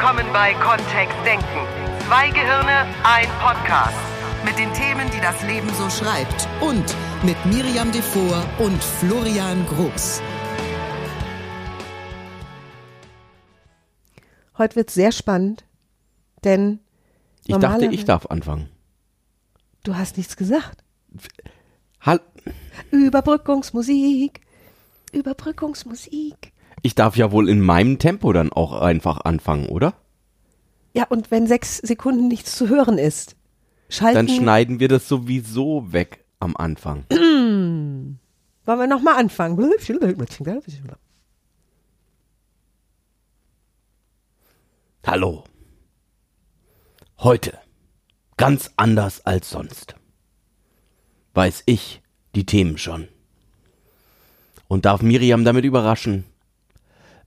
willkommen bei Kontext Denken. Zwei Gehirne, ein Podcast. Mit den Themen, die das Leben so schreibt. Und mit Miriam Devor und Florian Groß. Heute wird sehr spannend, denn Ich dachte, ich darf anfangen. du hast nichts gesagt. Hall Überbrückungsmusik, Überbrückungsmusik. Ich darf ja wohl in meinem Tempo dann auch einfach anfangen, oder? Ja, und wenn sechs Sekunden nichts zu hören ist, schalten. Dann schneiden wir das sowieso weg am Anfang. Wollen wir nochmal anfangen? Hallo. Heute, ganz anders als sonst, weiß ich die Themen schon. Und darf Miriam damit überraschen,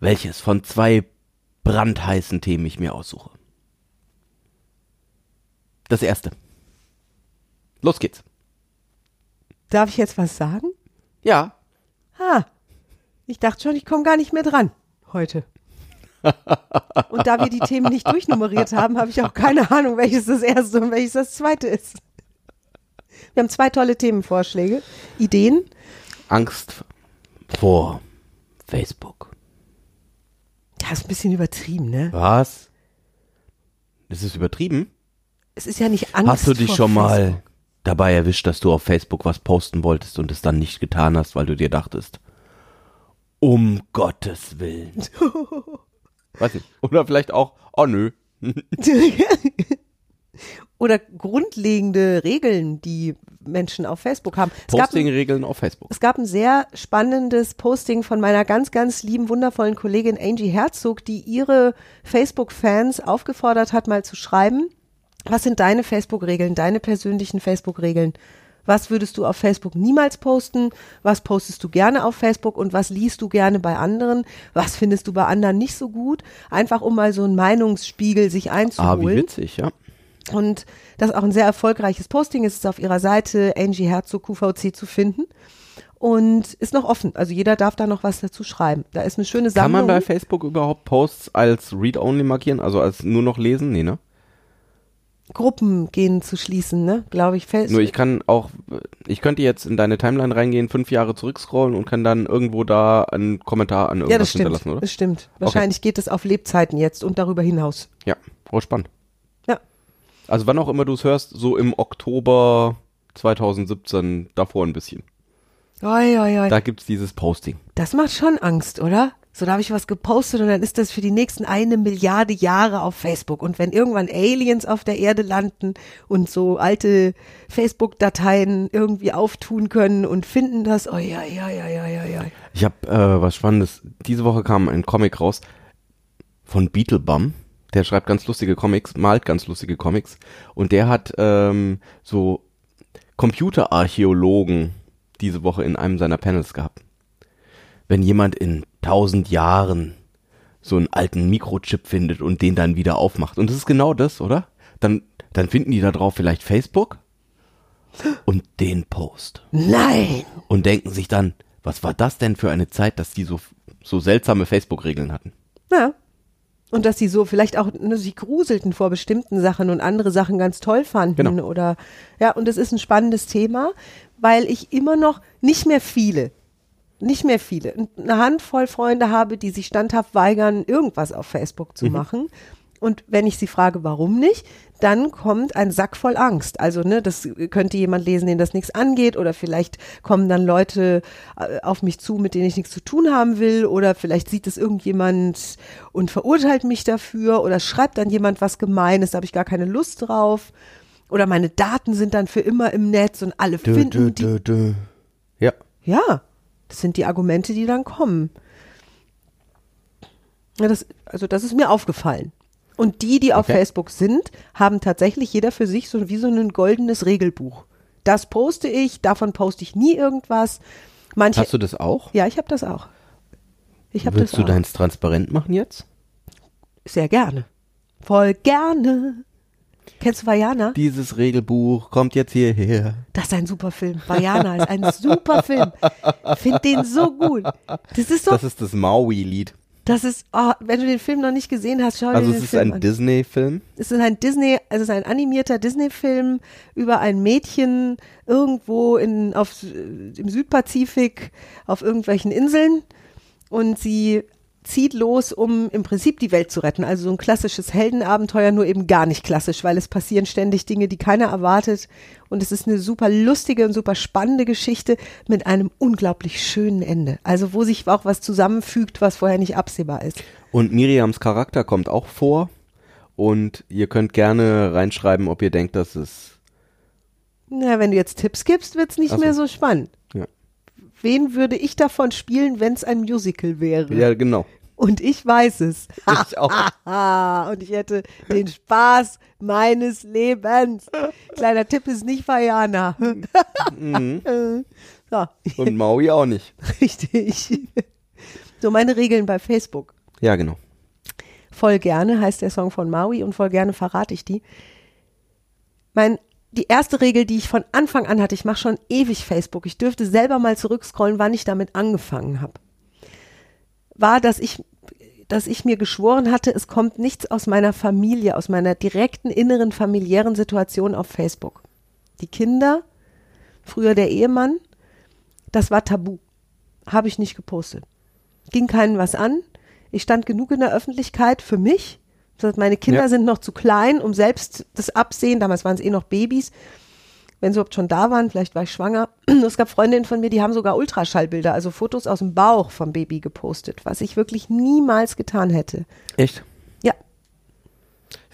welches von zwei brandheißen Themen ich mir aussuche. Das erste. Los geht's. Darf ich jetzt was sagen? Ja, Ha, ich dachte schon, ich komme gar nicht mehr dran heute. Und da wir die Themen nicht durchnummeriert haben, habe ich auch keine Ahnung, welches das erste und welches das zweite ist. Wir haben zwei tolle Themenvorschläge, Ideen. Angst vor Facebook. Das ist ein bisschen übertrieben, ne? Was? Das ist übertrieben? Es ist ja nicht Angst Hast du dich schon mal Facebook. dabei erwischt, dass du auf Facebook was posten wolltest und es dann nicht getan hast, weil du dir dachtest, um Gottes Willen. Weiß nicht. Oder vielleicht auch, oh nö. Oder grundlegende Regeln, die Menschen auf Facebook haben. Es gab, ein, Posting-Regeln auf Facebook. es gab ein sehr spannendes Posting von meiner ganz, ganz lieben, wundervollen Kollegin Angie Herzog, die ihre Facebook-Fans aufgefordert hat, mal zu schreiben, was sind deine Facebook-Regeln, deine persönlichen Facebook-Regeln? Was würdest du auf Facebook niemals posten? Was postest du gerne auf Facebook und was liest du gerne bei anderen? Was findest du bei anderen nicht so gut? Einfach um mal so einen Meinungsspiegel sich Ah, einzuholen. wie witzig, ja. Und das ist auch ein sehr erfolgreiches Posting. Es ist auf ihrer Seite Angie Herzog QVC zu finden und ist noch offen. Also jeder darf da noch was dazu schreiben. Da ist eine schöne Kann Sammlung. man bei Facebook überhaupt Posts als Read-Only markieren, also als nur noch lesen? Nee, ne? Gruppen gehen zu schließen, ne? Glaube ich. Fest. Nur ich kann auch, ich könnte jetzt in deine Timeline reingehen, fünf Jahre zurückscrollen und kann dann irgendwo da einen Kommentar an ja, irgendwas das stimmt. hinterlassen, oder? Das stimmt. Wahrscheinlich geht es auf Lebzeiten jetzt und darüber hinaus. Ja, oh, spannend. Also wann auch immer du es hörst, so im Oktober 2017, davor ein bisschen. Oi, oi, oi. Da gibt's dieses Posting. Das macht schon Angst, oder? So, da habe ich was gepostet und dann ist das für die nächsten eine Milliarde Jahre auf Facebook. Und wenn irgendwann Aliens auf der Erde landen und so alte Facebook-Dateien irgendwie auftun können und finden das, oi, oi, oi, oi, oi. Ich habe äh, was Spannendes. Diese Woche kam ein Comic raus von Beetlebum. Der schreibt ganz lustige Comics, malt ganz lustige Comics. Und der hat ähm, so Computerarchäologen diese Woche in einem seiner Panels gehabt. Wenn jemand in tausend Jahren so einen alten Mikrochip findet und den dann wieder aufmacht. Und das ist genau das, oder? Dann, dann finden die da drauf vielleicht Facebook und den Post Nein! und denken sich dann, was war das denn für eine Zeit, dass die so, so seltsame Facebook-Regeln hatten? Ja. Und dass sie so vielleicht auch ne, sich gruselten vor bestimmten Sachen und andere Sachen ganz toll fanden. Genau. Oder ja, und es ist ein spannendes Thema, weil ich immer noch nicht mehr viele, nicht mehr viele, eine Handvoll Freunde habe, die sich standhaft weigern, irgendwas auf Facebook zu machen. Und wenn ich sie frage, warum nicht, dann kommt ein Sack voll Angst. Also, ne, das könnte jemand lesen, den das nichts angeht, oder vielleicht kommen dann Leute äh, auf mich zu, mit denen ich nichts zu tun haben will, oder vielleicht sieht es irgendjemand und verurteilt mich dafür, oder schreibt dann jemand was Gemeines, da habe ich gar keine Lust drauf. Oder meine Daten sind dann für immer im Netz und alle finden die. dö. Ja. Ja, das sind die Argumente, die dann kommen. Ja, das, also das ist mir aufgefallen. Und die, die auf Okay. Facebook sind, haben tatsächlich jeder für sich so wie so ein goldenes Regelbuch. Das poste ich, davon poste ich nie irgendwas. Manche, Hast du das auch? ja, ich habe das auch. Ich habe Willst das du auch. deins transparent machen jetzt? Sehr gerne. Voll gerne. Kennst du Vajana? Dieses Regelbuch kommt jetzt hierher. Das ist ein super Film. Vajana ist ein super Film. Find den so gut. Das ist so Das ist das Maui-Lied. Das ist, oh, wenn du den Film noch nicht gesehen hast, schau Also dir es den ist Film ein an. Disney-Film. Es ist ein Disney, also es ist ein animierter Disney-Film über ein Mädchen irgendwo in, auf, im Südpazifik auf irgendwelchen Inseln und sie zieht los, um im Prinzip die Welt zu retten. Also so ein klassisches Heldenabenteuer, nur eben gar nicht klassisch, weil es passieren ständig Dinge, die keiner erwartet. Und es ist eine super lustige und super spannende Geschichte mit einem unglaublich schönen Ende. Also wo sich auch was zusammenfügt, was vorher nicht absehbar ist. Und Miriams Charakter kommt auch vor. Und ihr könnt gerne reinschreiben, ob ihr denkt, dass es. Na, wenn du jetzt Tipps gibst, wird's nicht Ach so. mehr so spannend. Wen würde ich davon spielen, wenn es ein Musical wäre? ja genau. Und ich weiß es. Ich auch. Und ich hätte den Spaß meines Lebens. Kleiner Tipp ist nicht Vajana. Mhm. so, Und Maui auch nicht. richtig. So, meine Regeln bei Facebook. Ja, genau. Voll gerne heißt der Song von Maui und voll gerne verrate ich die. Mein, die erste Regel, die ich von Anfang an hatte, ich mache schon ewig Facebook, ich dürfte selber mal zurückscrollen, wann ich damit angefangen habe, war, dass ich, dass ich mir geschworen hatte, es kommt nichts aus meiner Familie, aus meiner direkten inneren familiären Situation auf Facebook. Die Kinder, früher der Ehemann, das war tabu. Habe ich nicht gepostet. Ging keinen was an. Ich stand genug in der Öffentlichkeit für mich. Meine Kinder Ja. sind noch zu klein, um selbst das Absehen, damals waren es eh noch Babys, wenn sie überhaupt schon da waren, vielleicht war ich schwanger. Es gab Freundinnen von mir, die haben sogar Ultraschallbilder, also Fotos aus dem Bauch vom Baby gepostet, was ich wirklich niemals getan hätte. Echt? Ja,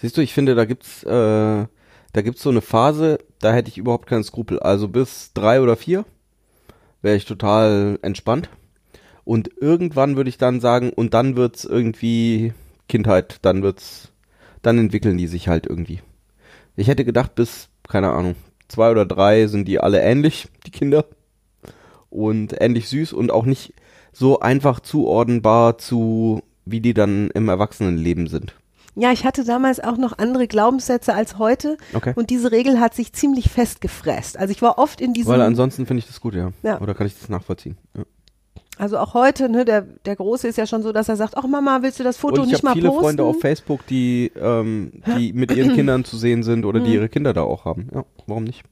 Siehst du, ich finde, da gibt's, äh, da gibt's so eine Phase, da hätte ich überhaupt keinen Skrupel. Also bis drei oder vier wäre ich total entspannt. Und irgendwann würde ich dann sagen, und dann wird's irgendwie Kindheit, dann wird's, dann entwickeln die sich halt irgendwie. Ich hätte gedacht, bis, keine Ahnung, zwei oder drei sind die alle ähnlich, die Kinder. Und ähnlich süß und auch nicht so einfach zuordnenbar zu, wie die dann im Erwachsenenleben sind. Ja, ich hatte damals auch noch andere Glaubenssätze als heute. Okay. Und diese Regel hat sich ziemlich festgefräst. Also ich war oft in diesem, Weil ansonsten finde ich das gut, ja. Ja. Oder kann ich das nachvollziehen? Ja. Also auch heute, ne, der, der Große ist ja schon so, dass er sagt, ach Mama, willst du das Foto ich nicht mal habe viele posten? Freunde auf Facebook, die, ähm, die mit ihren Kindern zu sehen sind oder die ihre Kinder da auch haben. Ja, warum nicht?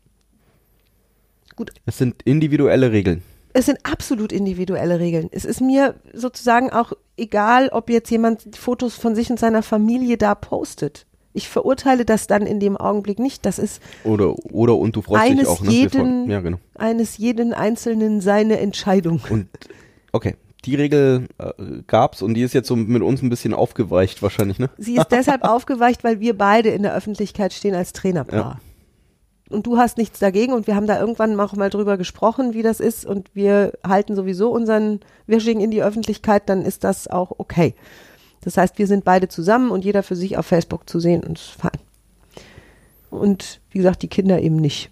Gut. Es sind individuelle Regeln. Es sind absolut individuelle Regeln. Es ist mir sozusagen auch egal, ob jetzt jemand Fotos von sich und seiner Familie da postet. Ich verurteile das dann in dem Augenblick nicht. Das ist Oder, oder und du freust dich auch, ne? Jeden, Ja, genau. eines jeden Einzelnen seine Entscheidung. Und okay, die Regel äh, gab's und die ist jetzt so mit uns ein bisschen aufgeweicht wahrscheinlich, ne? Sie ist deshalb aufgeweicht, weil wir beide in der Öffentlichkeit stehen als Trainerpaar. Ja. Und du hast nichts dagegen und wir haben da irgendwann auch mal drüber gesprochen, wie das ist und wir halten sowieso unseren Wishing in die Öffentlichkeit, dann ist das auch okay. Das heißt, wir sind beide zusammen und jeder für sich auf Facebook zu sehen und ist fein. Und wie gesagt, die Kinder eben nicht.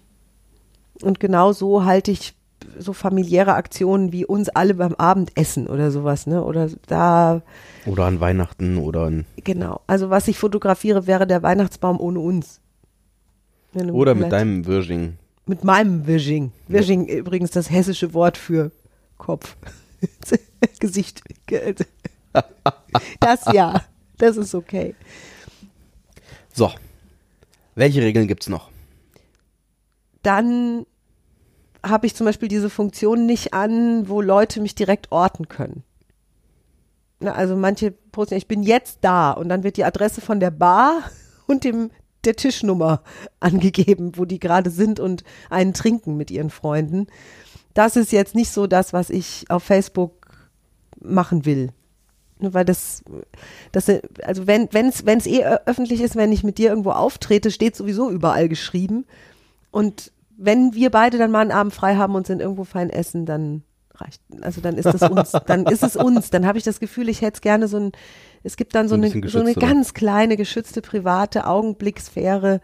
Und genau so halte ich so familiäre Aktionen wie uns alle beim Abendessen oder sowas, ne? Oder da Oder an Weihnachten oder an, Genau. Also was ich fotografiere, wäre der Weihnachtsbaum ohne uns. Oder mit deinem Virgin. Mit meinem Wishing. Wishing übrigens das hessische Wort für Kopf. Gesicht. Das ja. Das ist okay. So. Welche Regeln gibt's noch? Dann habe ich zum Beispiel diese Funktion nicht an, wo Leute mich direkt orten können. Na, also manche posten, ich bin jetzt da und dann wird die Adresse von der Bar und dem der Tischnummer angegeben, wo die gerade sind und einen trinken mit ihren Freunden. Das ist jetzt nicht so das, was ich auf Facebook machen will. Weil das, das, also wenn es eh öffentlich ist, wenn ich mit dir irgendwo auftrete, steht sowieso überall geschrieben. Und wenn wir beide dann mal einen Abend frei haben und sind irgendwo fein essen, dann reicht, also dann ist es uns, dann ist es uns. Dann habe ich das Gefühl, ich hätte es gerne so ein, es gibt dann so, ein eine, so eine ganz kleine, geschützte, private Augenblicksphäre.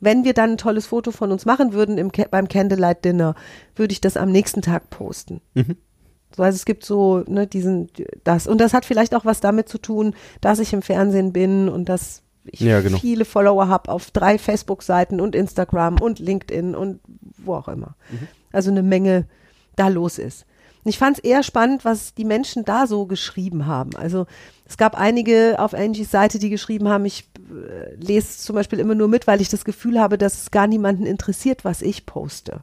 Wenn wir dann ein tolles Foto von uns machen würden im, beim Candlelight Dinner, würde ich das am nächsten Tag posten. So, also es gibt so, ne, diesen, das. Und das hat vielleicht auch was damit zu tun, dass ich im Fernsehen bin und dass ich Ja, genau. viele Follower habe auf drei Facebook-Seiten und Instagram und LinkedIn und wo auch immer. Also eine Menge da los ist. Und ich fand es eher spannend, was die Menschen da so geschrieben haben. Also es gab einige auf Angies Seite, die geschrieben haben, ich äh, lese zum Beispiel immer nur mit, weil ich das Gefühl habe, dass es gar niemanden interessiert, was ich poste.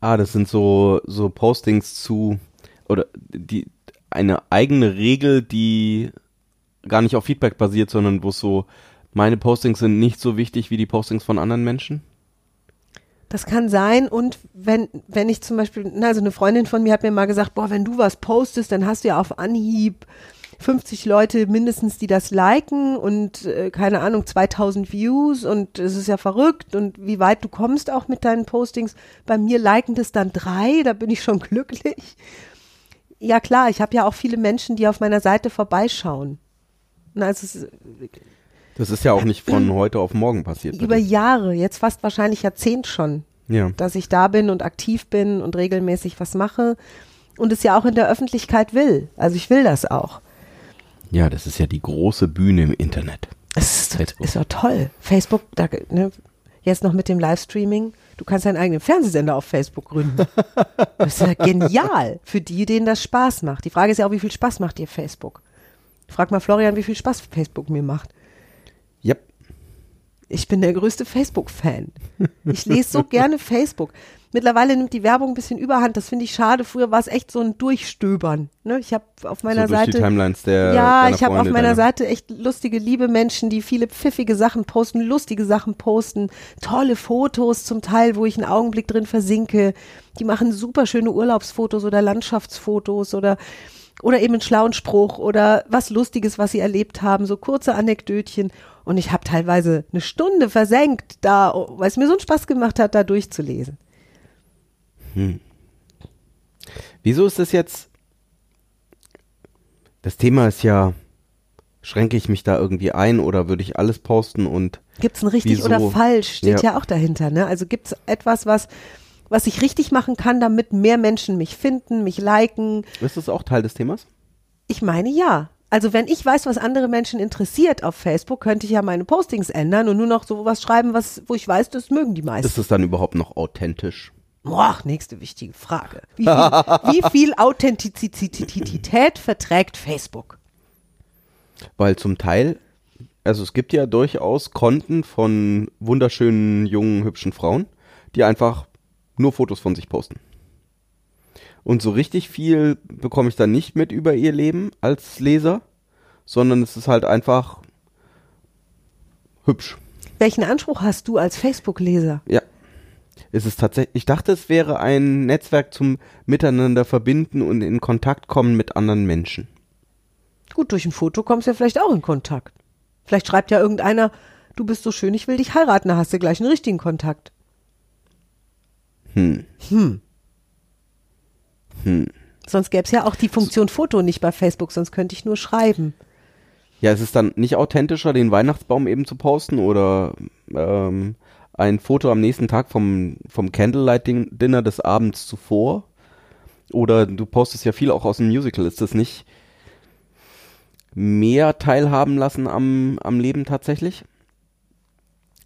Ah, das sind so, so Postings zu, oder die, eine eigene Regel, die gar nicht auf Feedback basiert, sondern wo es so, meine Postings sind nicht so wichtig wie die Postings von anderen Menschen? Das kann sein und wenn, wenn ich zum Beispiel, na, also eine Freundin von mir hat mir mal gesagt, boah, wenn du was postest, dann hast du ja auf Anhieb 50 Leute mindestens, die das liken und äh, keine Ahnung, 2000 Views und es ist ja verrückt und wie weit du kommst auch mit deinen Postings. Bei mir liken das dann drei, da bin ich schon glücklich. Ja klar, ich habe ja auch viele Menschen, die auf meiner Seite vorbeischauen. Na, also es ist, Das ist ja auch nicht von heute auf morgen passiert. bei über. Jahre, jetzt fast wahrscheinlich Jahrzehnt schon, Ja. dass ich da bin und aktiv bin und regelmäßig was mache und es ja auch in der Öffentlichkeit will. Also ich will das auch. ja, das ist ja die große Bühne im Internet. Es ist, Facebook. ist doch toll. Facebook, da, ne, jetzt noch mit dem Livestreaming. Du kannst deinen eigenen Fernsehsender auf Facebook gründen. Das ist ja genial für die, denen das Spaß macht. Die Frage ist ja auch, wie viel Spaß macht dir Facebook? Frag mal Florian, wie viel Spaß Facebook mir macht. Yep. Ich bin der größte Facebook-Fan. Ich lese so gerne Facebook. Mittlerweile nimmt die Werbung ein bisschen überhand. Das finde ich schade. Früher war es echt so ein Durchstöbern. Ne? Ich habe auf meiner so Seite der ja, ich habe auf meiner deiner- Seite echt lustige, liebe Menschen, die viele pfiffige Sachen posten, lustige Sachen posten, tolle Fotos zum Teil, wo ich einen Augenblick drin versinke. Die machen super schöne Urlaubsfotos oder Landschaftsfotos oder oder eben einen schlauen Spruch oder was Lustiges, was sie erlebt haben, so kurze Anekdötchen. Und ich habe teilweise eine Stunde versenkt, da, weil es mir so einen Spaß gemacht hat, da durchzulesen. Wieso ist das jetzt? Das Thema ist ja, schränke ich mich da irgendwie ein oder würde ich alles posten und Gibt's ein richtig Wieso? oder falsch? Steht ja. Ja. auch dahinter. Ne? Also gibt's etwas, was, was ich richtig machen kann, damit mehr Menschen mich finden, mich liken? ist das auch Teil des Themas? Ich meine ja. Also wenn ich weiß, was andere Menschen interessiert auf Facebook, könnte ich ja meine Postings ändern und nur noch so was schreiben, was, wo ich weiß, das mögen die meisten. Ist es dann überhaupt noch authentisch? Boah, nächste wichtige Frage. Wie viel, wie viel Authentizität verträgt Facebook? Weil zum Teil, also es gibt ja durchaus Konten von wunderschönen, jungen, hübschen Frauen, die einfach nur Fotos von sich posten. Und so richtig viel bekomme ich dann nicht mit über ihr Leben als Leser, sondern es ist halt einfach hübsch. Welchen Anspruch hast du als Facebook-Leser? Ja. Es ist tatsächlich, ich dachte, es wäre ein Netzwerk zum Miteinander verbinden und in Kontakt kommen mit anderen Menschen. Gut, durch ein Foto kommst du ja vielleicht auch in Kontakt. Vielleicht schreibt ja irgendeiner, du bist so schön, ich will dich heiraten, da hast du gleich einen richtigen Kontakt. Hm. Sonst gäbe es ja auch die Funktion Foto nicht bei Facebook, sonst könnte ich nur schreiben. Ja, es ist dann nicht authentischer, den Weihnachtsbaum eben zu posten oder ähm, ein Foto am nächsten Tag vom, vom Candlelight-Dinner des Abends zuvor. Oder du postest ja viel auch aus dem Musical. Ist das nicht mehr teilhaben lassen am, am Leben tatsächlich?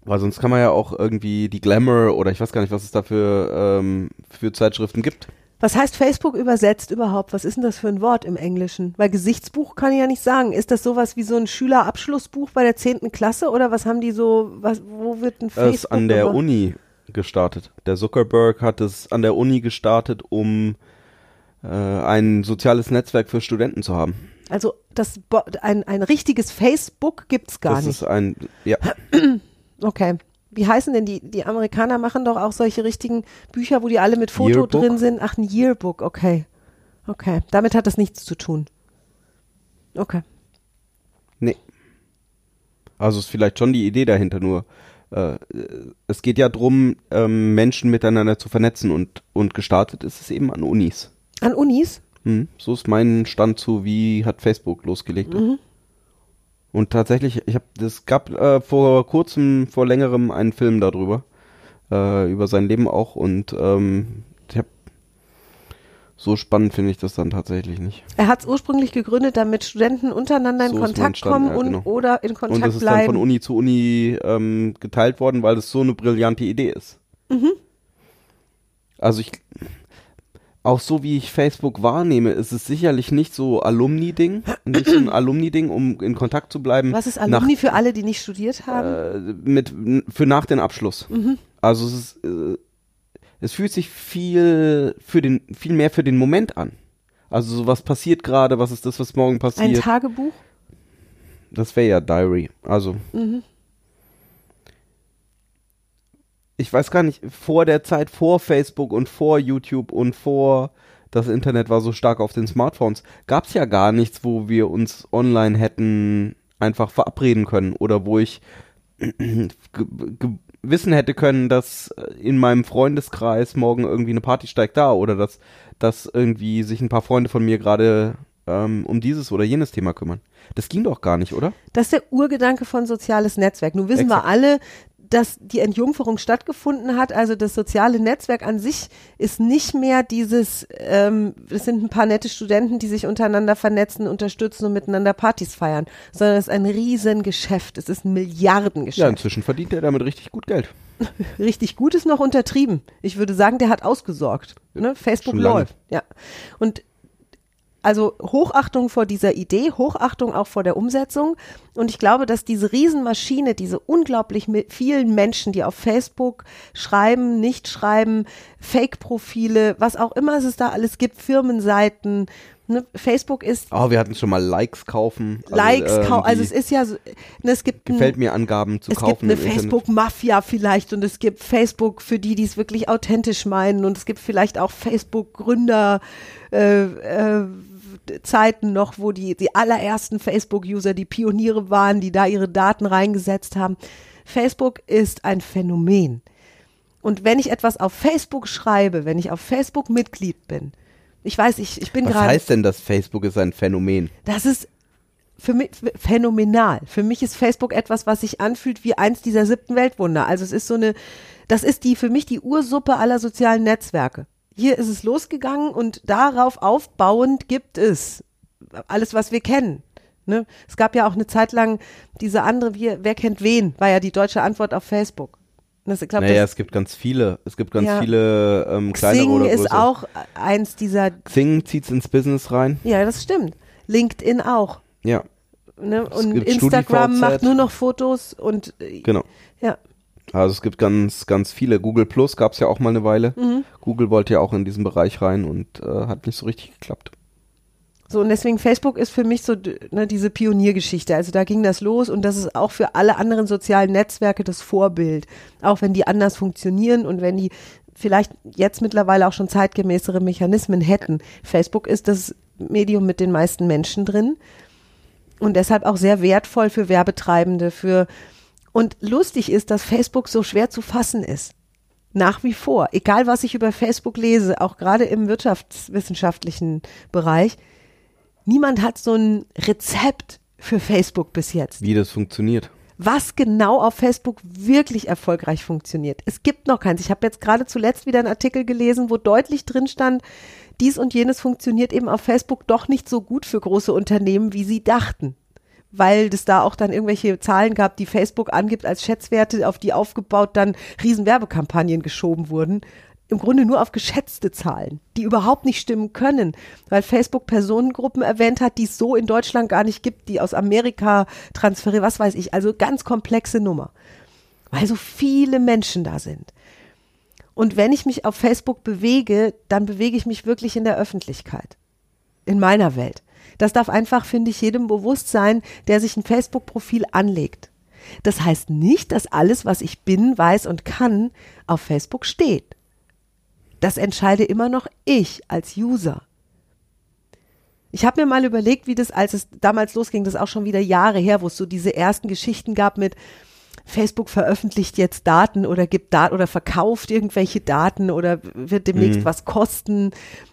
Weil sonst kann man ja auch irgendwie die Glamour oder ich weiß gar nicht, was es da für, ähm, für Zeitschriften gibt. Was heißt Facebook übersetzt überhaupt? Was ist denn das für ein Wort im Englischen? Weil Gesichtsbuch kann ich ja nicht sagen. Ist das sowas wie so ein Schülerabschlussbuch bei der 10. Klasse oder was haben die so, was, wo wird ein Es Facebook ist an der gemacht? Uni gestartet. Der Zuckerberg hat es an der Uni gestartet, um äh, ein soziales Netzwerk für Studenten zu haben. Also das, ein, ein richtiges Facebook gibt's gar das nicht. ist ein, ja, Okay. Wie heißen denn die? Die Amerikaner machen doch auch solche richtigen Bücher, wo die alle mit Foto Yearbook? drin sind. Ach, ein Yearbook, okay. Okay. Damit hat das nichts zu tun. Okay. nee. Also ist vielleicht schon die Idee dahinter, nur äh, es geht ja drum, ähm, Menschen miteinander zu vernetzen und, und gestartet ist es eben an Unis. An Unis? Hm, so ist mein Stand zu, wie hat Facebook losgelegt. Und tatsächlich, ich habe, es gab äh, vor kurzem, vor längerem einen Film darüber, äh, über sein Leben auch und ähm, ich hab, so spannend finde ich das dann tatsächlich nicht. Er hat es ursprünglich gegründet, damit Studenten untereinander in So Kontakt kommen ja, und genau. oder in und Kontakt das ist dann bleiben. von Uni zu Uni ähm, geteilt worden, weil das so eine brillante Idee ist. Mhm. Also ich, auch so wie ich Facebook wahrnehme, ist es sicherlich nicht so Alumni-Ding, nicht so ein Alumni-Ding, um in Kontakt zu bleiben. Was ist Alumni für alle, die nicht studiert haben? Äh, mit, für nach den Abschluss. Also es ist, äh, es fühlt sich viel für den, viel mehr für den Moment an. Also so was passiert gerade, was ist das, was morgen Ein passiert? Tagebuch? Das wäre ja Diary. Also. Ich weiß gar nicht, vor der Zeit, vor Facebook und vor YouTube und vor das Internet war so stark auf den Smartphones, gab es ja gar nichts, wo wir uns online hätten einfach verabreden können oder wo ich wissen hätte können, dass in meinem Freundeskreis morgen irgendwie eine Party steigt da oder dass, dass irgendwie sich ein paar Freunde von mir gerade ähm, um dieses oder jenes Thema kümmern. Das ging doch gar nicht, oder? Das ist der Urgedanke von soziales Netzwerk. Nun wissen wir Exakt. alle, dass die Entjungferung stattgefunden hat. Also das soziale Netzwerk an sich ist nicht mehr dieses, ähm, es sind ein paar nette Studenten, die sich untereinander vernetzen, unterstützen und miteinander Partys feiern, sondern es ist ein Riesengeschäft. Es ist ein Ja, Milliardengeschäft. inzwischen verdient er damit richtig gut Geld. Richtig gut ist noch untertrieben. Ich würde sagen, der hat ausgesorgt. Ne? Facebook läuft. Ja. Und also Hochachtung vor dieser Idee, Hochachtung auch vor der Umsetzung. Und ich glaube, dass diese Riesenmaschine, diese unglaublich vielen Menschen, die auf Facebook schreiben, nicht schreiben, Fake-Profile, was auch immer es da alles gibt, Firmenseiten. Ne? Facebook ist Oh, wir hatten schon mal Likes kaufen. Also, Likes, ähm, also die es ist ja, so, ne, es gibt ein- gefällt mir Angaben zu es kaufen. gibt eine. Facebook-Mafia vielleicht und es gibt Facebook für die, die es wirklich authentisch meinen und es gibt vielleicht auch Facebook-Gründer äh, äh, Zeiten noch, wo die, die allerersten Facebook-User die Pioniere waren, die da ihre Daten reingesetzt haben. Facebook ist ein Phänomen. Und wenn ich etwas auf Facebook schreibe, wenn ich auf Facebook Mitglied bin, ich weiß, ich, ich bin Was gerade. heißt denn, dass Facebook ist ein Phänomen? Das ist für mich phänomenal. Für mich ist Facebook etwas, was sich anfühlt wie eins dieser siebten Weltwunder. Also es ist so eine, das ist die für mich die Ursuppe aller sozialen Netzwerke. Hier ist es losgegangen und darauf aufbauend gibt es alles, was wir kennen. Ne? Es gab ja auch eine Zeit lang diese andere, wie, wer kennt wen, war ja die deutsche Antwort auf Facebook. Das, glaub, naja, das, es gibt ganz viele. Es gibt ganz Ja. viele ähm, kleinere Xing oder größere. ist auch eins dieser, Xing zieht's ins Business rein. ja, das stimmt. LinkedIn auch. Ja, Ne? Und Instagram macht nur noch Fotos und äh, genau. ja. Also es gibt ganz, ganz viele. Google Plus gab's ja auch mal eine Weile. Mhm. Google wollte ja auch in diesen Bereich rein und äh, hat nicht so richtig geklappt. So, und deswegen Facebook ist für mich so ne, diese Pioniergeschichte. Also da ging das los und das ist auch für alle anderen sozialen Netzwerke das Vorbild. Auch wenn die anders funktionieren und wenn die vielleicht jetzt mittlerweile auch schon zeitgemäßere Mechanismen hätten. Facebook ist das Medium mit den meisten Menschen drin und deshalb auch sehr wertvoll für Werbetreibende, für und lustig ist, dass Facebook so schwer zu fassen ist. Nach wie vor, egal was ich über Facebook lese, auch gerade im wirtschaftswissenschaftlichen Bereich, niemand hat so ein Rezept für Facebook bis jetzt. Wie das funktioniert. Was genau auf Facebook wirklich erfolgreich funktioniert. Es gibt noch keins. Ich habe jetzt gerade zuletzt wieder einen Artikel gelesen, wo deutlich drin stand, dies und jenes funktioniert eben auf Facebook doch nicht so gut für große Unternehmen, wie sie dachten. Weil es da auch dann irgendwelche Zahlen gab, die Facebook angibt als Schätzwerte, auf die aufgebaut dann Riesenwerbekampagnen geschoben wurden. Im Grunde nur auf geschätzte Zahlen, die überhaupt nicht stimmen können, weil Facebook Personengruppen erwähnt hat, die es so in Deutschland gar nicht gibt, die aus Amerika transferieren, was weiß ich. Also ganz komplexe Nummer, weil so viele Menschen da sind. Und wenn ich mich auf Facebook bewege, dann bewege ich mich wirklich in der Öffentlichkeit. In meiner Welt. Das darf einfach, finde ich, jedem bewusst sein, der sich ein Facebook-Profil anlegt. Das heißt nicht, dass alles, was ich bin, weiß und kann, auf Facebook steht. Das entscheide immer noch ich als User. Ich habe mir mal überlegt, wie das, als es damals losging, das ist auch schon wieder Jahre her, wo es so diese ersten Geschichten gab mit Facebook veröffentlicht jetzt Daten oder gibt Daten oder verkauft irgendwelche Daten oder wird demnächst was kosten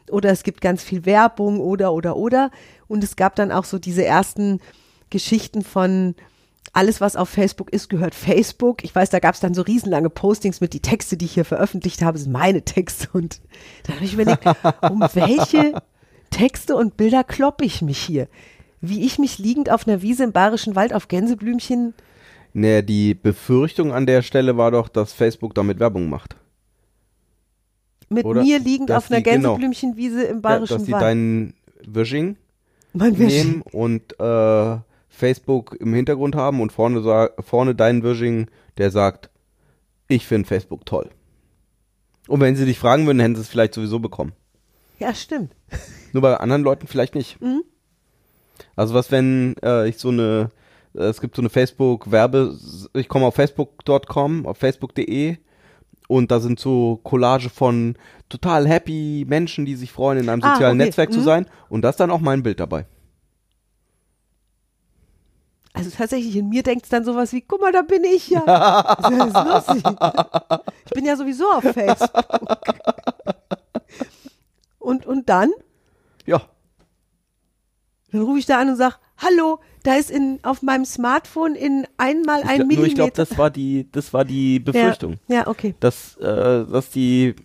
oder es gibt ganz viel Werbung oder oder oder und es gab dann auch so diese ersten Geschichten von alles, was auf Facebook ist, gehört Facebook. Ich weiß, da gab es dann so riesenlange Postings mit die Texte, die ich hier veröffentlicht habe, sind meine Texte. Und da habe ich überlegt, um welche Texte und Bilder kloppe ich mich hier? Wie ich mich liegend auf einer Wiese im Bayerischen Wald auf Gänseblümchen. Naja, die Befürchtung an der Stelle war doch, dass Facebook damit Werbung macht. mit Oder mir liegend dass auf einer die- genau. Gänseblümchenwiese im Ja, Bayerischen dass die Wald. deinen Wishing mein Wisch. nehmen und äh, Facebook im Hintergrund haben und vorne, vorne deinen Wishing, der sagt, ich finde Facebook toll. Und wenn sie dich fragen würden, hätten sie es vielleicht sowieso bekommen. Ja, stimmt. Nur bei anderen Leuten vielleicht nicht. Mhm. Also was, wenn äh, ich so eine, es gibt so eine Facebook-Werbe, ich komme auf facebook.com, auf facebook.de und da sind so Collage von total happy Menschen, die sich freuen, in einem Ah, sozialen okay. Netzwerk zu Mhm. sein und da ist dann auch mein Bild dabei. Also tatsächlich, in mir denkt es dann sowas wie, guck mal, da bin ich ja. Das ist lustig. Ich bin ja sowieso auf Facebook. Und, und dann? Ja, Dann rufe ich da an und sage, hallo, da ist in, auf meinem Smartphone in einmal ich ein glaub, nur ich glaube, Millimeter. das war die, das war die Befürchtung, Ja, ja okay. dass, äh, dass die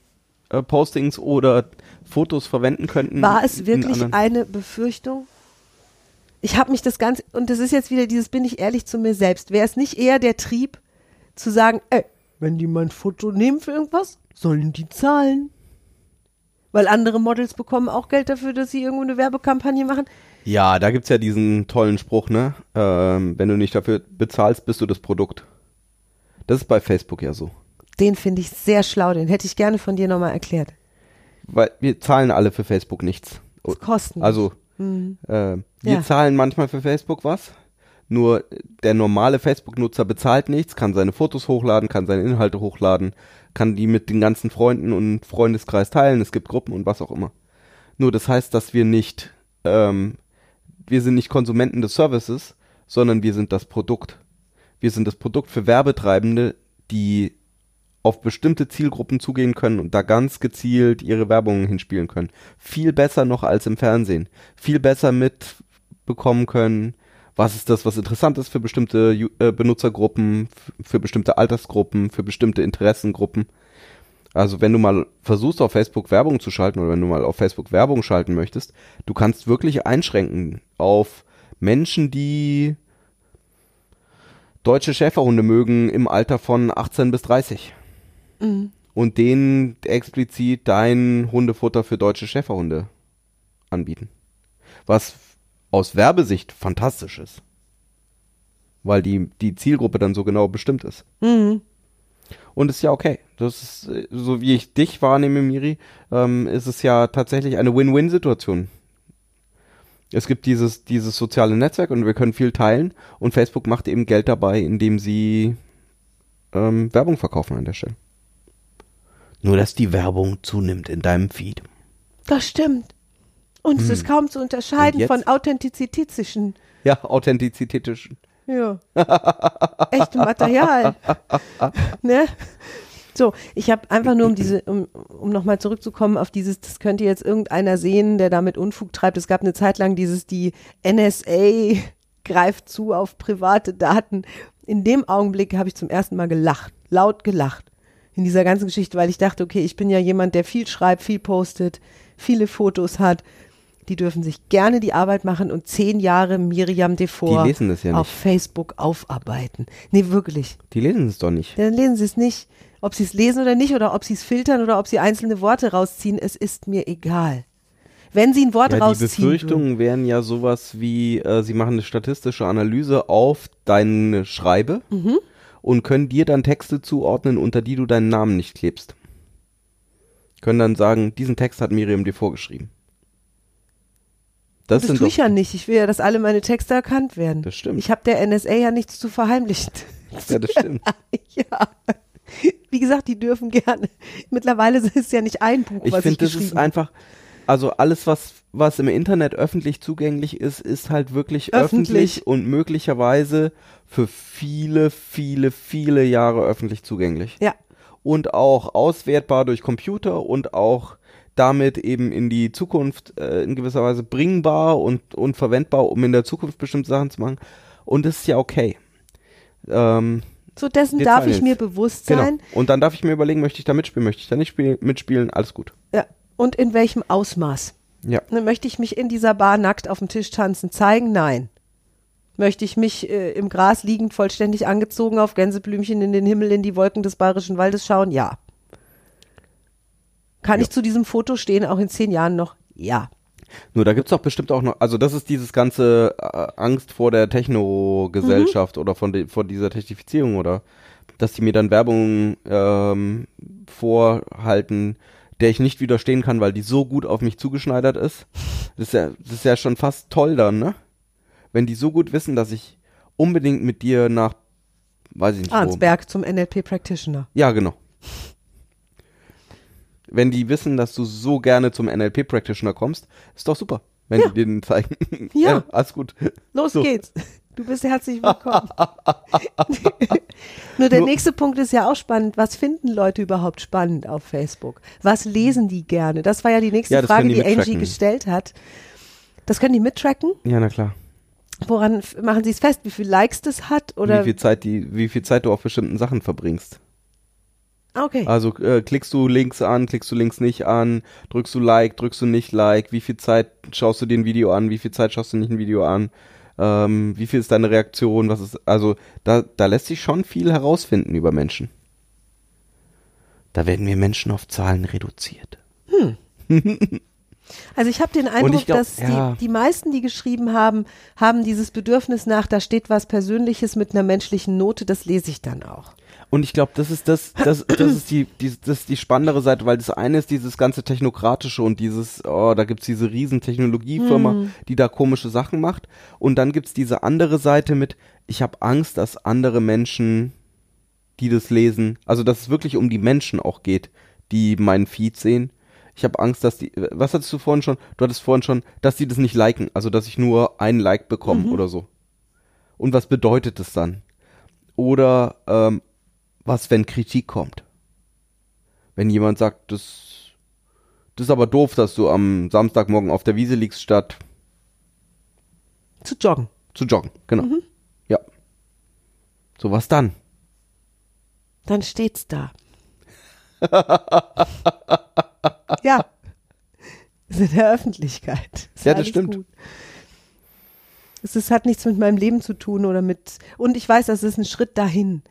äh, Postings oder Fotos verwenden könnten. War es wirklich eine Befürchtung? Ich habe mich das Ganze, und das ist jetzt wieder dieses, bin ich ehrlich zu mir selbst, wäre es nicht eher der Trieb zu sagen, ey, wenn die mein Foto nehmen für irgendwas, sollen die zahlen? Weil andere Models bekommen auch Geld dafür, dass sie irgendwo eine Werbekampagne machen. Ja, da gibt's ja diesen tollen Spruch, ne? Ähm, wenn du nicht dafür bezahlst, bist du das Produkt. Das ist bei Facebook ja so. Den finde ich sehr schlau, den hätte ich gerne von dir nochmal erklärt. Weil wir zahlen alle für Facebook nichts. Das kosten. Also, äh, wir Ja. zahlen manchmal für Facebook was. Nur der normale Facebook-Nutzer bezahlt nichts, kann seine Fotos hochladen, kann seine Inhalte hochladen, kann die mit den ganzen Freunden und Freundeskreis teilen. Es gibt Gruppen und was auch immer. Nur das heißt, dass wir nicht, ähm, wir sind nicht Konsumenten des Services, sondern wir sind das Produkt. Wir sind das Produkt für Werbetreibende, die auf bestimmte Zielgruppen zugehen können und da ganz gezielt ihre Werbungen hinspielen können. Viel besser noch als im Fernsehen. Viel besser mitbekommen können, was ist das, was interessant ist für bestimmte äh, Benutzergruppen, für bestimmte Altersgruppen, für bestimmte Interessengruppen. Also wenn du mal versuchst auf Facebook Werbung zu schalten oder wenn du mal auf Facebook Werbung schalten möchtest, du kannst wirklich einschränken auf Menschen, die deutsche Schäferhunde mögen im Alter von 18 bis 30 und denen explizit dein Hundefutter für deutsche Schäferhunde anbieten. Was aus Werbesicht fantastisch ist. Weil die, die Zielgruppe dann so genau bestimmt ist. Und ist ja okay. Das ist, äh, so wie ich dich wahrnehme, Miri, ähm, ist es ja tatsächlich eine Win-Win-Situation. Es gibt dieses, dieses soziale Netzwerk und wir können viel teilen und Facebook macht eben Geld dabei, indem sie ähm, Werbung verkaufen an der Stelle. Nur, dass die Werbung zunimmt in deinem Feed. Das stimmt. Und es ist kaum zu unterscheiden von authentizistischen. Ja, authentizitetisch. Ja. Echtem Material. ne? So, ich habe einfach nur um diese, um, um nochmal zurückzukommen auf dieses, das könnte jetzt irgendeiner sehen, der damit Unfug treibt. Es gab eine Zeit lang dieses, die NSA greift zu auf private Daten. In dem Augenblick habe ich zum ersten Mal gelacht, laut gelacht in dieser ganzen Geschichte, weil ich dachte, okay, ich bin ja jemand, der viel schreibt, viel postet, viele Fotos hat. Die dürfen sich gerne die Arbeit machen und zehn Jahre Miriam Devor das ja auf. Facebook aufarbeiten. Nee, wirklich. Die lesen es doch nicht. Dann lesen sie es nicht. Ob sie es lesen oder nicht, oder ob sie es filtern oder ob sie einzelne Worte rausziehen, es ist mir egal. Wenn sie ein Wort Ja, die rausziehen. würden- Befürchtungen wären ja sowas wie, äh, sie machen eine statistische Analyse auf deine Schreibe Mhm. und können dir dann Texte zuordnen, unter die du deinen Namen nicht klebst. Können dann sagen, diesen Text hat Miriam dir vorgeschrieben. Das, Das tue ich ja nicht. Ich will ja, dass alle meine Texte erkannt werden. Das stimmt. Ich habe der NSA ja nichts zu verheimlichen. ja, das stimmt. ja. Gesagt, die dürfen gerne. Mittlerweile ist es ja nicht ein Buch, Ich was finde, ich das ist geschrieben einfach, also alles, was, was im Internet öffentlich zugänglich ist, ist halt wirklich Öffentlich. öffentlich und möglicherweise für viele, viele, viele Jahre öffentlich zugänglich. Ja. Und auch auswertbar durch Computer und auch damit eben in die Zukunft äh, in gewisser Weise bringbar und, und verwendbar, um in der Zukunft bestimmte Sachen zu machen. Und das ist ja okay. Ähm, So dessen darf ich mir bewusst genau. sein. Und dann darf ich mir überlegen, möchte ich da mitspielen, möchte ich da nicht spiel mitspielen, alles gut. Ja. Und in welchem Ausmaß. Ja. Ne, Möchte ich mich in dieser Bar nackt auf dem Tisch tanzen zeigen? Nein. Möchte ich mich äh, im Gras liegend vollständig angezogen auf Gänseblümchen in den Himmel in die Wolken des bayerischen Waldes schauen? Ja. Kann Ja. ich zu diesem Foto stehen, auch in zehn Jahren noch? Ja. Nur da gibt's doch bestimmt auch noch, also das ist dieses ganze äh, Angst vor der Techno-Gesellschaft oder von de, vor dieser Technifizierung oder dass die mir dann Werbung ähm, vorhalten, der ich nicht widerstehen kann, weil die so gut auf mich zugeschneidert ist. Das ist ja, das ist ja schon fast toll dann, ne? Wenn die so gut wissen, dass ich unbedingt mit dir nach, weiß ich nicht wo. Arnsberg zum NLP Practitioner. Ja, genau. Wenn die wissen, dass du so gerne zum NLP-Practitioner kommst, ist doch super. Wenn Ja. die denen zeigen. Ja. alles gut. Los So. geht's. Du bist herzlich willkommen. Nur der Nur- nächste Punkt ist ja auch spannend. Was finden Leute überhaupt spannend auf Facebook? Was lesen die gerne? Das war ja die nächste Ja, Frage, die die, Angie gestellt hat. Das können die mittracken? Ja, na klar. Woran machen sie es fest? Wie viel Likes das hat? Oder? wie viel Zeit die, wie viel Zeit du auf bestimmten Sachen verbringst. Ah, okay. Also äh, klickst du Links an, klickst du Links nicht an, drückst du Like, drückst du nicht Like, wie viel Zeit schaust du dir ein Video an, wie viel Zeit schaust du nicht ein Video an, ähm, wie viel ist deine Reaktion, was ist, also da, da lässt sich schon viel herausfinden über Menschen. Da werden wir Menschen auf Zahlen reduziert. Also ich habe den Eindruck, glaub, dass ja. die, die meisten, die geschrieben haben, haben dieses Bedürfnis nach, da steht was Persönliches mit einer menschlichen Note, das lese ich dann auch. Und ich glaube, das ist das, das, das ist die, die, das ist die spannendere Seite, weil das eine ist dieses ganze Technokratische und dieses, oh, da gibt's diese riesen Technologiefirma, die da komische Sachen macht. Und dann gibt's diese andere Seite mit, ich habe Angst, dass andere Menschen, die das lesen, also dass es wirklich um die Menschen auch geht, die meinen Feed sehen. Ich habe Angst, dass die, was hattest du vorhin schon? Du hattest vorhin schon, dass die das nicht liken, also dass ich nur ein Like bekomme oder so. Und was bedeutet das dann? Oder ähm, was, wenn Kritik kommt? Wenn jemand sagt, das, das ist aber doof, dass du am Samstagmorgen auf der Wiese liegst, statt Zu joggen. zu joggen. Genau. Ja. So, was dann? Dann steht's da. ja. Ist in der Öffentlichkeit. Ist Ja, das stimmt. Gut. Es ist, hat nichts mit meinem Leben zu tun oder mit, und ich weiß, das ist ein Schritt dahin.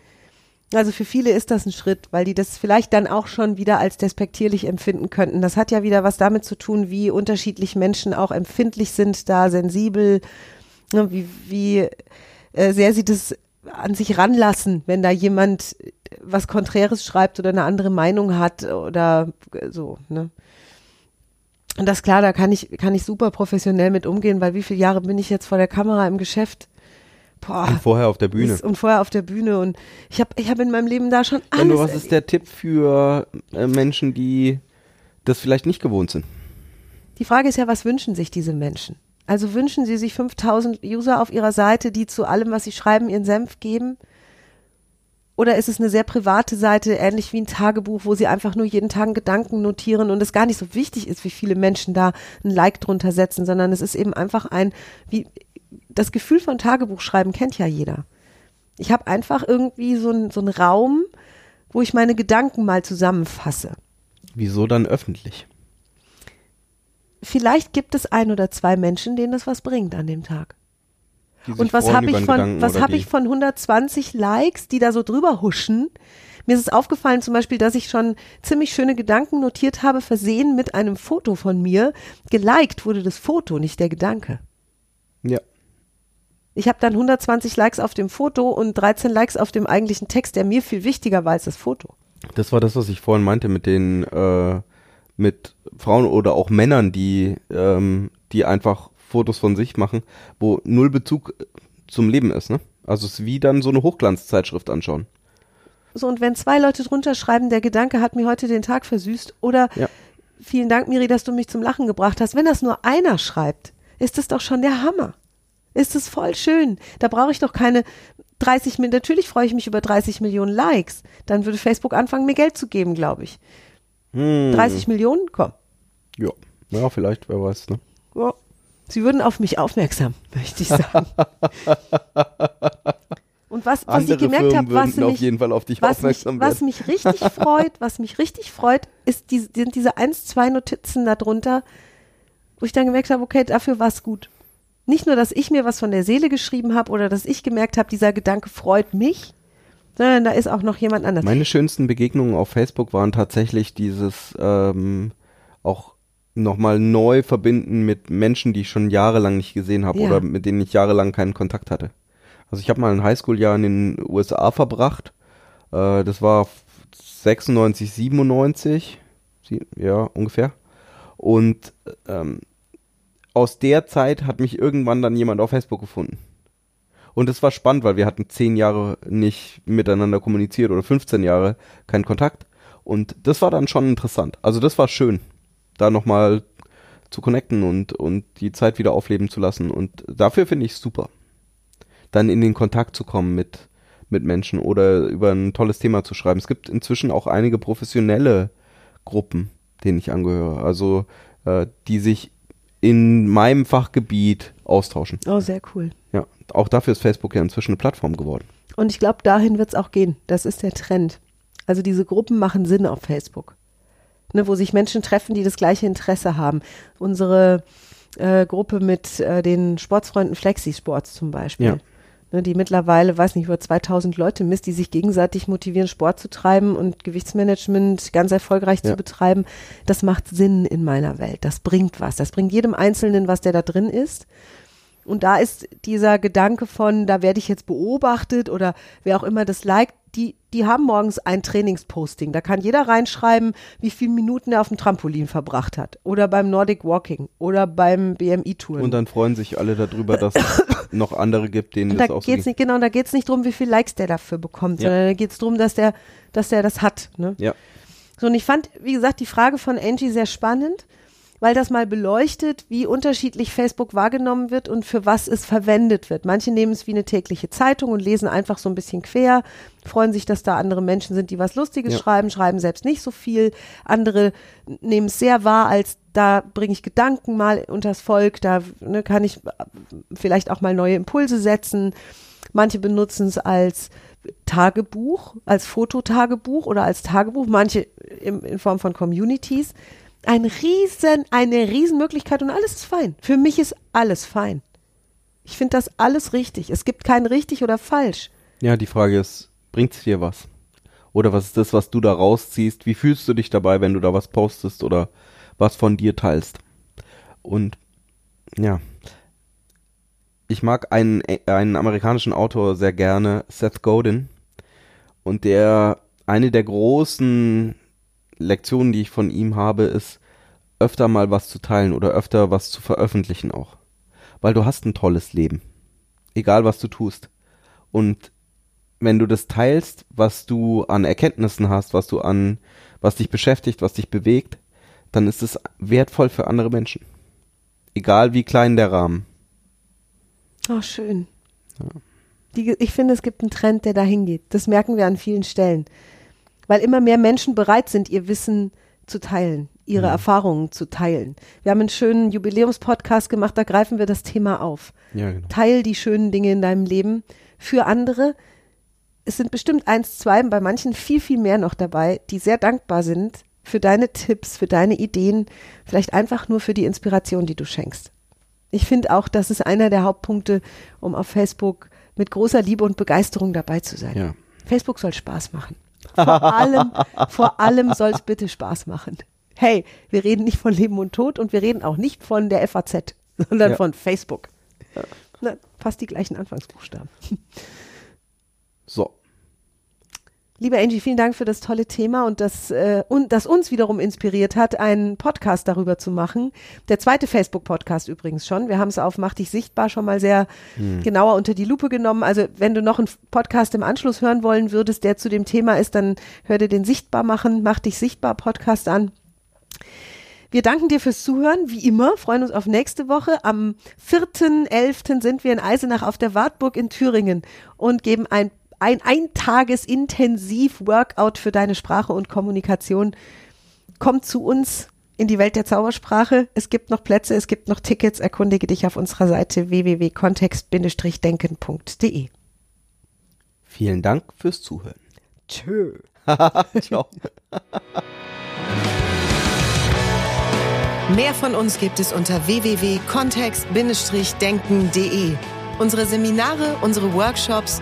Also für viele ist das ein Schritt, weil die das vielleicht dann auch schon wieder als despektierlich empfinden könnten. Das hat ja wieder was damit zu tun, wie unterschiedlich Menschen auch empfindlich sind, da sensibel, ne, wie, wie äh, sehr sie das an sich ranlassen, wenn da jemand was Konträres schreibt oder eine andere Meinung hat oder so, ne? Und das klar, da kann ich, kann ich super professionell mit umgehen, weil wie viele Jahre bin ich jetzt vor der Kamera im Geschäft? Boah. Und vorher auf der Bühne. Ist- Und vorher auf der Bühne und ich habe ich hab in meinem Leben da schon alles. Du, was ist der Tipp für äh, Menschen, die das vielleicht nicht gewohnt sind? Die Frage ist ja, was wünschen sich diese Menschen? Also wünschen sie sich 5000 User auf ihrer Seite, die zu allem, was sie schreiben, ihren Senf geben? Oder ist es eine sehr private Seite, ähnlich wie ein Tagebuch, wo sie einfach nur jeden Tag einen Gedanken notieren und es gar nicht so wichtig ist, wie viele Menschen da ein Like drunter setzen, sondern es ist eben einfach ein, wie das Gefühl von Tagebuchschreiben kennt ja jeder. Ich habe einfach irgendwie so einen so einen Raum, wo ich meine Gedanken mal zusammenfasse. Wieso dann öffentlich? Vielleicht gibt es ein oder zwei Menschen, denen das was bringt an dem Tag. Und was habe ich von Gedanken was habe ich von 120 Likes, die da so drüber huschen? Mir ist es aufgefallen zum Beispiel, dass ich schon ziemlich schöne Gedanken notiert habe, versehen mit einem Foto von mir. Geliked wurde das Foto, nicht der Gedanke. Ja. Ich habe dann 120 Likes auf dem Foto und 13 Likes auf dem eigentlichen Text, der mir viel wichtiger war als das Foto. Das war das, was ich vorhin meinte mit den, äh, mit Frauen oder auch Männern, die, ähm, die einfach Fotos von sich machen, wo null Bezug zum Leben ist, ne? Also es ist wie dann so eine Hochglanzzeitschrift anschauen. So, und wenn zwei Leute drunter schreiben, der Gedanke hat mir heute den Tag versüßt oder Ja. vielen Dank, Miri, dass du mich zum Lachen gebracht hast. Wenn das nur einer schreibt, ist das doch schon der Hammer. Ist es voll schön. Da brauche ich doch keine 30 Millionen. Natürlich freue ich mich über 30 Millionen Likes. Dann würde Facebook anfangen, mir Geld zu geben, glaube ich. Hm. 30 Millionen? Komm. Ja. Ja, vielleicht, wer weiß, ne? Ja. Sie würden auf mich aufmerksam, möchte ich sagen. Und was, was Andere ich gemerkt habe, was mich, jeden Fall auf dich was mich, was mich richtig freut, was mich richtig freut, ist die, sind diese eins, zwei Notizen darunter, wo ich dann gemerkt habe, okay, dafür war es gut. Nicht nur, dass ich mir was von der Seele geschrieben habe oder dass ich gemerkt habe, dieser Gedanke freut mich, sondern da ist auch noch jemand anders. Meine schönsten Begegnungen auf Facebook waren tatsächlich dieses ähm, auch nochmal neu verbinden mit Menschen, die ich schon jahrelang nicht gesehen habe Ja. oder mit denen ich jahrelang keinen Kontakt hatte. Also ich habe mal ein Highschool-Jahr in den USA verbracht. Äh, das war 96, 97, sie- ja ungefähr. Und ähm, aus der Zeit hat mich irgendwann dann jemand auf Facebook gefunden. Und es war spannend, weil wir hatten zehn Jahre nicht miteinander kommuniziert oder 15 Jahre keinen Kontakt. Und das war dann schon interessant. Also das war schön, da nochmal zu connecten und, und die Zeit wieder aufleben zu lassen. Und dafür finde ich es super. Dann in den Kontakt zu kommen mit, mit Menschen oder über ein tolles Thema zu schreiben. Es gibt inzwischen auch einige professionelle Gruppen, denen ich angehöre. Also äh, die sich in meinem Fachgebiet austauschen. Oh, sehr cool. Ja, auch dafür ist Facebook ja inzwischen eine Plattform geworden. Und ich glaube, dahin wird es auch gehen. Das ist der Trend. Also diese Gruppen machen Sinn auf Facebook. Ne, wo sich Menschen treffen, die das gleiche Interesse haben. Unsere äh, Gruppe mit äh, den Sportsfreunden Flexi-Sports zum Beispiel. Ja. Ne, die mittlerweile, weiß nicht, über 2000 Leute misst, die sich gegenseitig motivieren, Sport zu treiben und Gewichtsmanagement ganz erfolgreich Ja. zu betreiben. Das macht Sinn in meiner Welt. Das bringt was. Das bringt jedem Einzelnen was, der da drin ist. Und da ist dieser Gedanke von, da werde ich jetzt beobachtet oder wer auch immer das liked, die, die haben morgens ein Trainingsposting. Da kann jeder reinschreiben, wie viele Minuten er auf dem Trampolin verbracht hat. Oder beim Nordic Walking oder beim BMI-Touren. Und dann freuen sich alle darüber, dass es noch andere gibt, denen Und das da auch so geht's ging. nicht, genau, da geht's nicht drum, wie viel Likes der dafür bekommt, Ja. sondern da geht's drum, dass der, dass der das hat. Ne? Ja, So, und ich fand, wie gesagt, die Frage von Angie sehr spannend, weil das mal beleuchtet, wie unterschiedlich Facebook wahrgenommen wird und für was es verwendet wird. Manche nehmen es wie eine tägliche Zeitung und lesen einfach so ein bisschen quer, freuen sich, dass da andere Menschen sind, die was Lustiges Ja. schreiben, schreiben selbst nicht so viel. Andere nehmen es sehr wahr, als da bringe ich Gedanken mal unters Volk, da ne, kann ich vielleicht auch mal neue Impulse setzen. Manche benutzen es als Tagebuch, als Fototagebuch oder als Tagebuch, manche in, in Form von Communities. Ein riesen, eine Riesenmöglichkeit und alles ist fein. Für mich ist alles fein. Ich finde das alles richtig. Es gibt kein richtig oder falsch. ja, die Frage ist, bringt's dir was? Oder was ist das, was du da rausziehst? Wie fühlst du dich dabei, wenn du da was postest oder was von dir teilst? Und ja, ich mag einen, einen amerikanischen Autor sehr gerne, Seth Godin. Und der, eine der großen Lektionen, die ich von ihm habe, ist, öfter mal was zu teilen oder öfter was zu veröffentlichen auch. Weil du hast ein tolles Leben. Egal was du tust. Und wenn du das teilst, was du an Erkenntnissen hast, was du an, was dich beschäftigt, was dich bewegt, dann ist es wertvoll für andere Menschen. Egal wie klein der Rahmen. Oh, schön. Die, ich finde, es gibt einen Trend, der dahin geht. Das merken wir an vielen Stellen. Weil immer mehr Menschen bereit sind, ihr Wissen zu teilen, ihre Erfahrungen zu teilen. Wir haben einen schönen Jubiläumspodcast gemacht, da greifen wir das Thema auf. Ja, genau. Teil die schönen Dinge in deinem Leben für andere. Es sind bestimmt eins, zwei, bei manchen viel, viel mehr noch dabei, die sehr dankbar sind für deine Tipps, für deine Ideen, vielleicht einfach nur für die Inspiration, die du schenkst. Ich finde auch, das ist einer der Hauptpunkte, um auf Facebook mit großer Liebe und Begeisterung dabei zu sein. Ja. Facebook soll Spaß machen. Vor allem, vor allem soll es bitte Spaß machen. Hey, wir reden nicht von Leben und Tod und wir reden auch nicht von der FAZ, sondern Ja. von Facebook. Na, fast die gleichen Anfangsbuchstaben. So. Liebe Angie, vielen Dank für das tolle Thema und das, äh, und das uns wiederum inspiriert hat, einen Podcast darüber zu machen. Der zweite Facebook-Podcast übrigens schon. Wir haben es auf Mach dich sichtbar schon mal sehr genauer unter die Lupe genommen. Also wenn du noch einen Podcast im Anschluss hören wollen würdest, der zu dem Thema ist, dann hör dir den Sichtbar machen, Mach dich sichtbar Podcast an. Wir danken dir fürs Zuhören, wie immer, freuen uns auf nächste Woche. Am 4.11. sind wir in Eisenach auf der Wartburg in Thüringen und geben ein, ein Eintages-Intensiv-Workout für deine Sprache und Kommunikation. Komm zu uns in die Welt der Zaubersprache. Es gibt noch Plätze, es gibt noch Tickets. Erkundige dich auf unserer Seite www.kontext-denken.de. Vielen Dank fürs Zuhören. Tschö. Ciao. Mehr von uns gibt es unter www.kontext-denken.de. Unsere Seminare, unsere Workshops